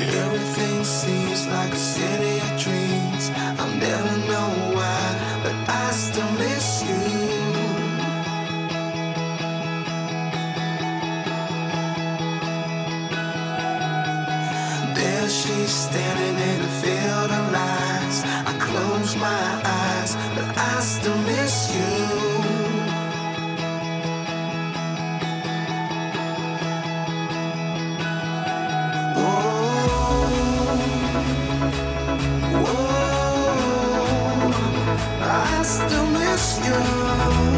Everything seems like a city of dreams. I'll never know why, but I still miss you. There she's standing in a field of lies. I close my eyes, but I still miss you. you.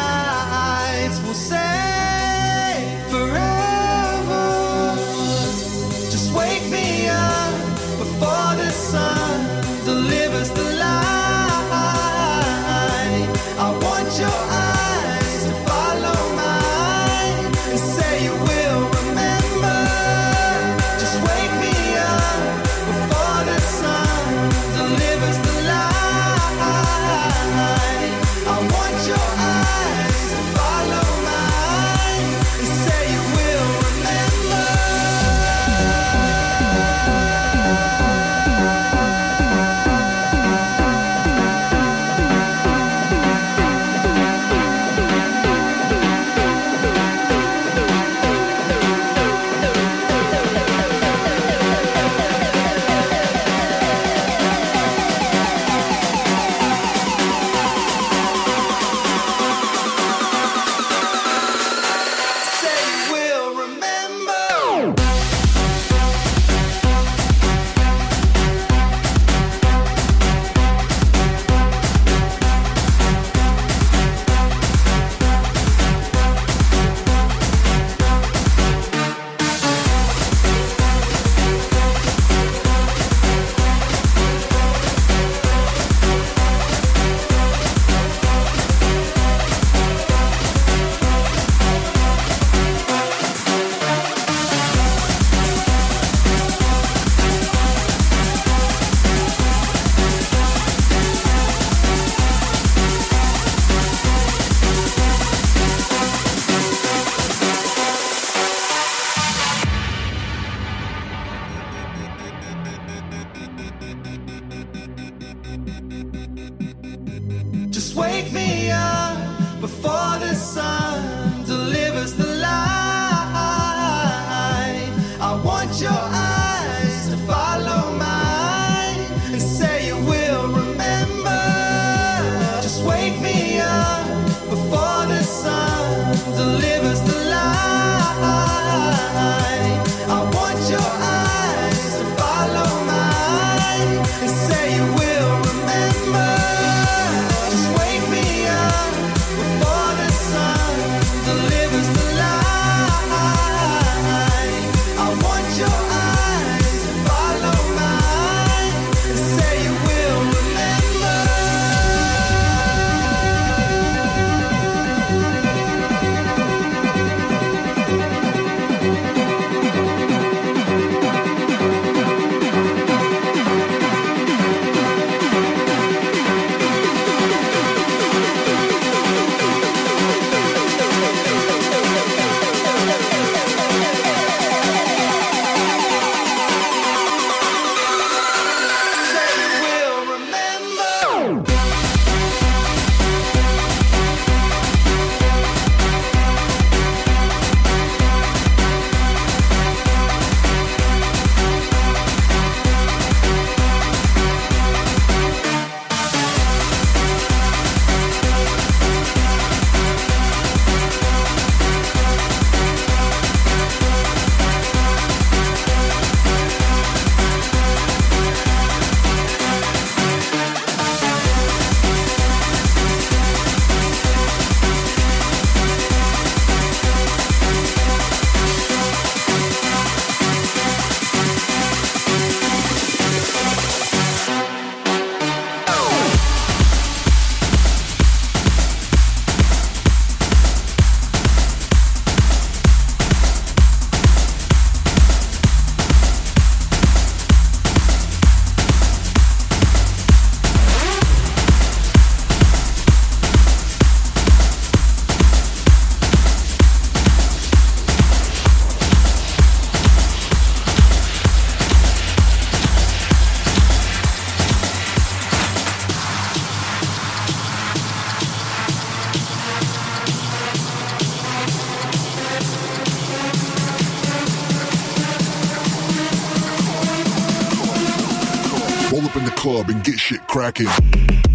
cracking.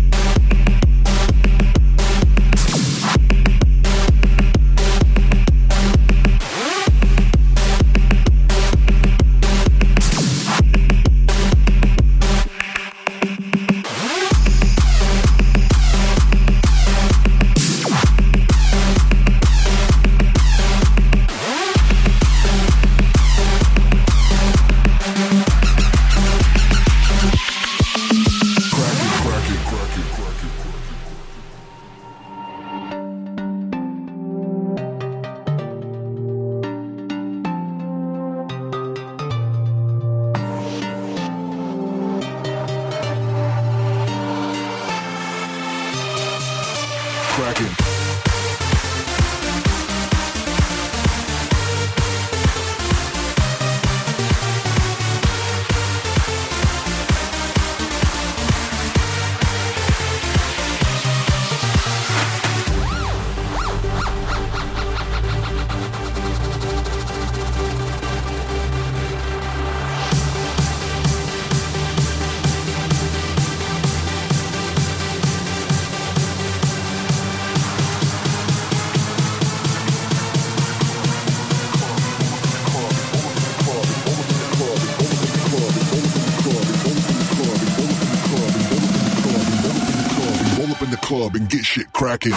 Cracking.